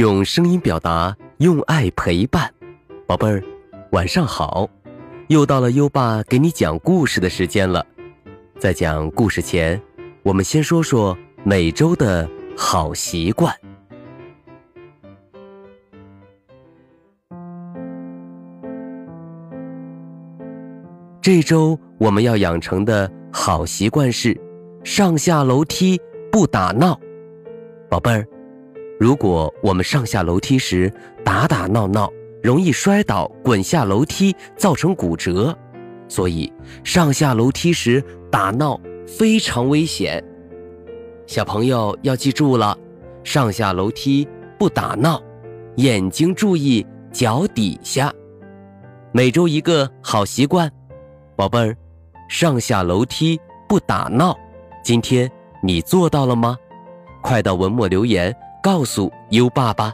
用声音表达，用爱陪伴。宝贝儿，晚上好！又到了优爸给你讲故事的时间了。在讲故事前，我们先说说每周的好习惯。这周我们要养成的好习惯是上下楼梯不打闹。宝贝儿。如果我们上下楼梯时打打闹闹，容易摔倒、滚下楼梯，造成骨折，所以上下楼梯时打闹非常危险。小朋友要记住了，上下楼梯不打闹，眼睛注意脚底下。每周一个好习惯，宝贝儿，上下楼梯不打闹，今天你做到了吗？快到文末留言。告诉优爸爸。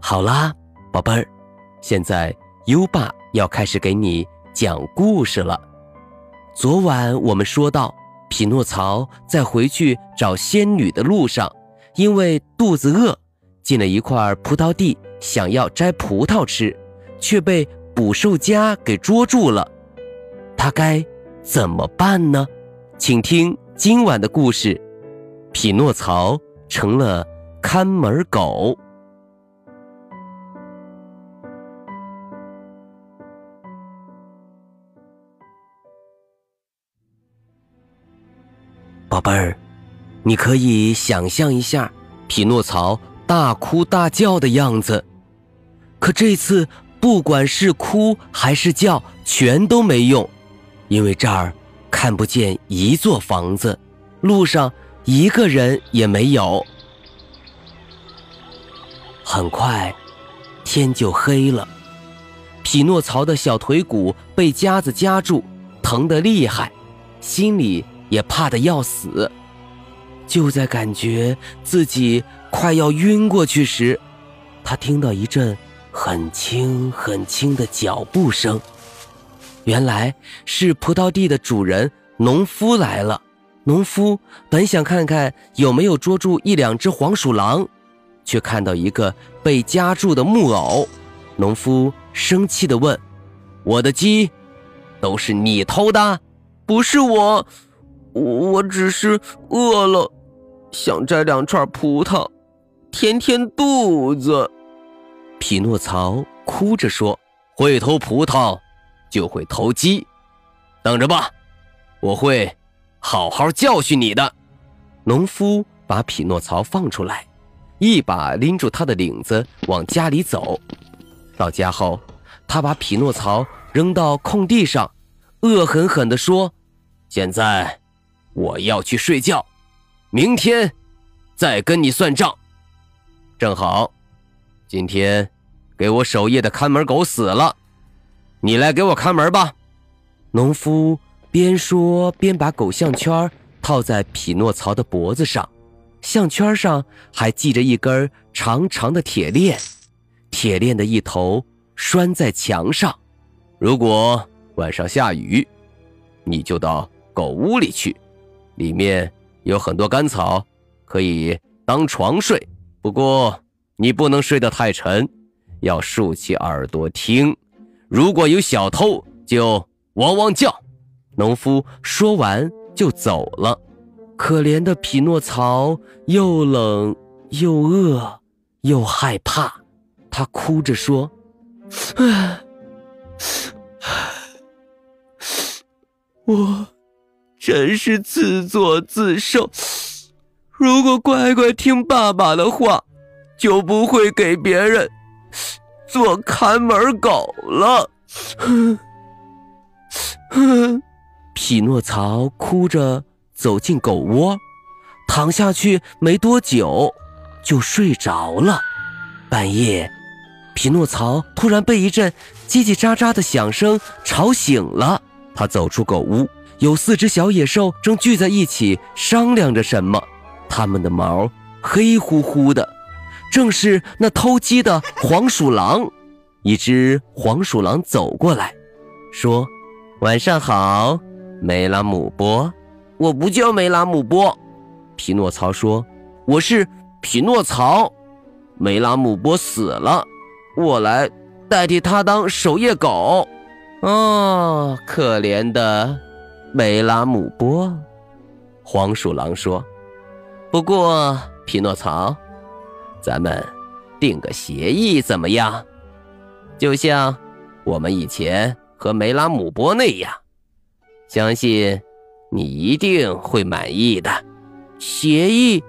好啦，宝贝儿，现在优爸要开始给你讲故事了。昨晚我们说到，匹诺曹在回去找仙女的路上，因为肚子饿，进了一块葡萄地，想要摘葡萄吃，却被捕兽夹给捉住了。他该怎么办呢？请听今晚的故事：匹诺曹成了看门狗。宝贝儿，你可以想象一下匹诺曹大哭大叫的样子。可这次，不管是哭还是叫，全都没用，因为这儿。看不见一座房子，路上一个人也没有。很快，天就黑了。匹诺曹的小腿骨被夹子夹住，疼得厉害，心里也怕得要死。就在感觉自己快要晕过去时，他听到一阵很轻很轻的脚步声。原来是葡萄地的主人农夫来了。农夫本想看看有没有捉住一两只黄鼠狼，却看到一个被夹住的木偶。农夫生气地问：“我的鸡都是你偷的？不是我，我只是饿了，想摘两串葡萄填填肚子。”匹诺曹哭着说：“会偷葡萄。”就会投机，等着吧，我会好好教训你的。农夫把匹诺曹放出来，一把拎住他的领子往家里走。到家后，他把匹诺曹扔到空地上，恶狠狠地说：“现在我要去睡觉，明天再跟你算账。正好，今天给我守夜的看门狗死了。”你来给我看门吧，农夫边说边把狗项圈套在匹诺曹的脖子上，项圈上还系着一根长长的铁链，铁链的一头拴在墙上。如果晚上下雨，你就到狗屋里去，里面有很多干草，可以当床睡。不过你不能睡得太沉，要竖起耳朵听。如果有小偷，就汪汪叫。农夫说完就走了。可怜的匹诺曹又冷又饿又害怕，他哭着说：“唉，我真是自作自受。如果乖乖听爸爸的话，就不会给别人。”做看门狗了，匹诺曹哭着走进狗窝，躺下去没多久就睡着了。半夜，匹诺曹突然被一阵叽叽喳喳的响声吵醒了。他走出狗屋，有四只小野兽正聚在一起商量着什么，它们的毛黑乎乎的。正是那偷鸡的黄鼠狼，一只黄鼠狼走过来，说：“晚上好，梅拉姆波。”我不叫梅拉姆波。匹诺曹说：“我是匹诺曹，梅拉姆波死了，我来代替他当守夜狗。”哦，可怜的梅拉姆波，黄鼠狼说：“不过，匹诺曹，咱们定个协议怎么样？就像我们以前和梅拉姆波那样，相信你一定会满意的。”协议？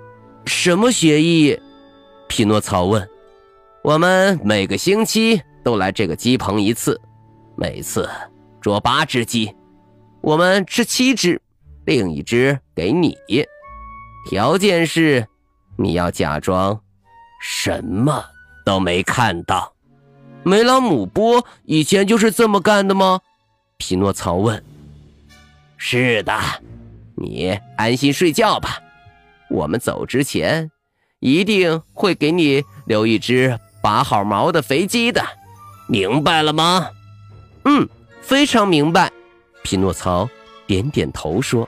什么协议？匹诺曹问。我们每个星期都来这个鸡棚一次。每次捉八只鸡，我们吃七只，另一只给你。条件是，你要假装什么都没看到。梅拉姆波以前就是这么干的吗？匹诺曹问。是的，你安心睡觉吧。我们走之前，一定会给你留一只拔好毛的肥鸡的，明白了吗？嗯，非常明白。匹诺曹点点头说：“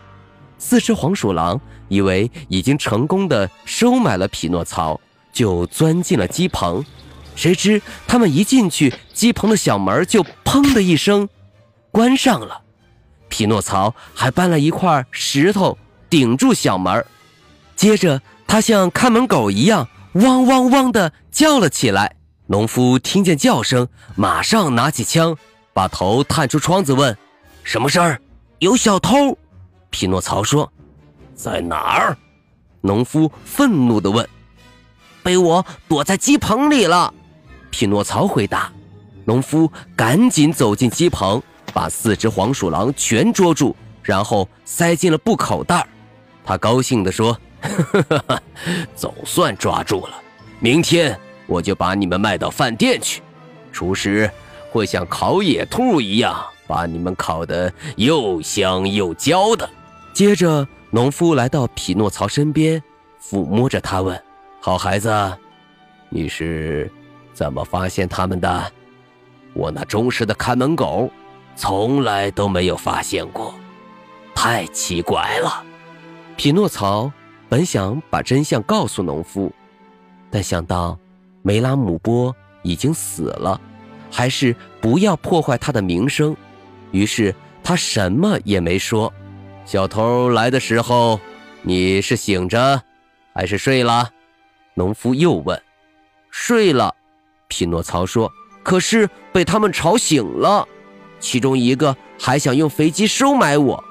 四只黄鼠狼以为已经成功的收买了匹诺曹，就钻进了鸡棚。谁知他们一进去，鸡棚的小门就砰的一声关上了。匹诺曹还搬了一块石头顶住小门，接着他像看门狗一样汪汪汪的叫了起来。农夫听见叫声，马上拿起枪。把头探出窗子问：“什么事儿？有小偷。”匹诺曹说：“在哪儿？”农夫愤怒地问。“被我躲在鸡棚里了。”匹诺曹回答。农夫赶紧走进鸡棚，把四只黄鼠狼全捉住，然后塞进了布口袋。他高兴地说：“呵呵呵总算抓住了！明天我就把你们卖到饭店去，厨师。”会像烤野兔一样把你们烤得又香又焦的。接着，农夫来到匹诺曹身边，抚摸着他问：“好孩子，你是怎么发现他们的？我那忠实的看门狗从来都没有发现过，太奇怪了。”匹诺曹本想把真相告诉农夫，但想到梅拉姆波已经死了。还是不要破坏他的名声，于是他什么也没说。小偷来的时候，你是醒着还是睡了？农夫又问。睡了，匹诺曹说。可是被他们吵醒了，其中一个还想用飞机收买我。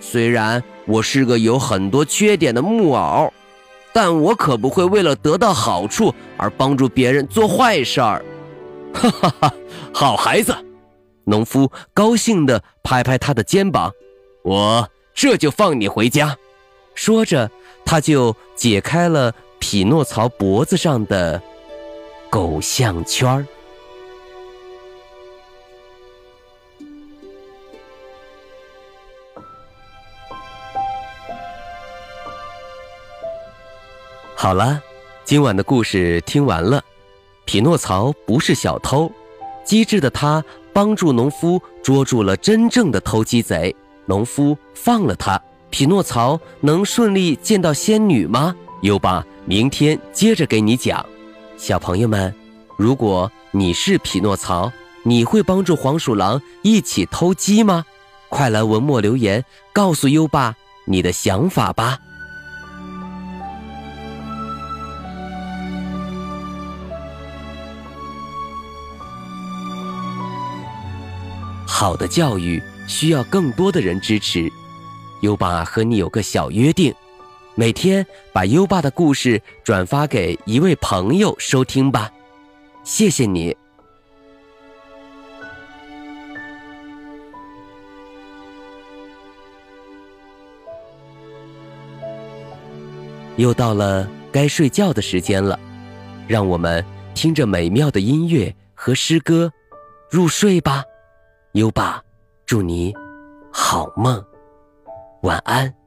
虽然我是个有很多缺点的木偶，但我可不会为了得到好处而帮助别人做坏事儿。哈哈哈，好孩子！农夫高兴地拍拍他的肩膀，我这就放你回家。说着，他就解开了匹诺曹脖子上的狗项圈儿好了，今晚的故事听完了。匹诺曹不是小偷，机智的他帮助农夫捉住了真正的偷鸡贼，农夫放了他。匹诺曹能顺利见到仙女吗？优爸明天接着给你讲。小朋友们，如果你是匹诺曹，你会帮助黄鼠狼一起偷鸡吗？快来文末留言告诉优爸你的想法吧。好的教育需要更多的人支持。优爸和你有个小约定，每天把优爸的故事转发给一位朋友收听吧。谢谢你。又到了该睡觉的时间了，让我们听着美妙的音乐和诗歌入睡吧。优爸，祝你好梦，晚安。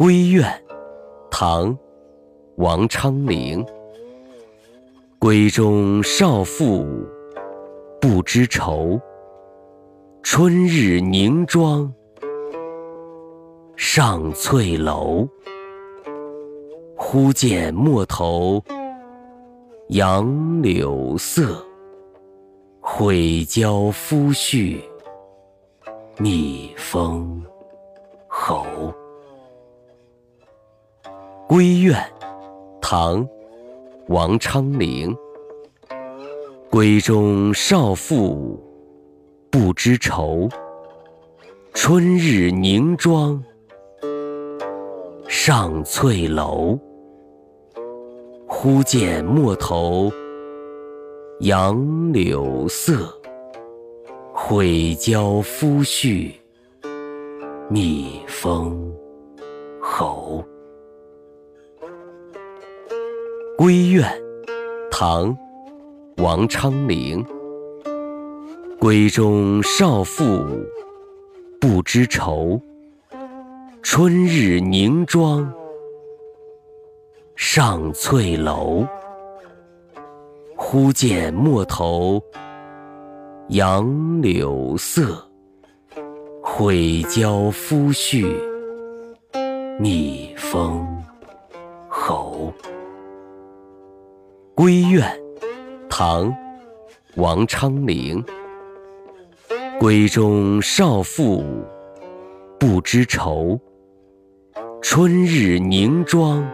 闺怨。唐·王昌龄。闺中少妇不知愁，春日凝妆上翠楼。忽见陌头杨柳色，悔教夫婿觅封侯。闺怨，唐。王昌龄。闺中少妇不知愁，春日凝妆上翠楼。忽见陌头杨柳色，悔教夫婿觅封闺怨，唐·王昌龄。闺中少妇不知愁，春日凝妆上翠楼。忽见陌头杨柳色，悔教夫婿觅封闺怨，唐·王昌龄。闺中少妇不知愁，春日凝妆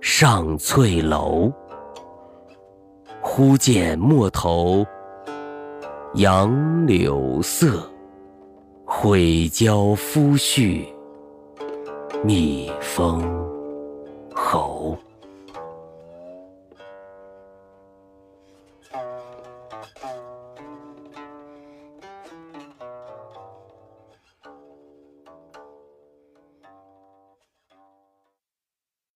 上翠楼。忽见陌头杨柳色，悔教夫婿觅封侯。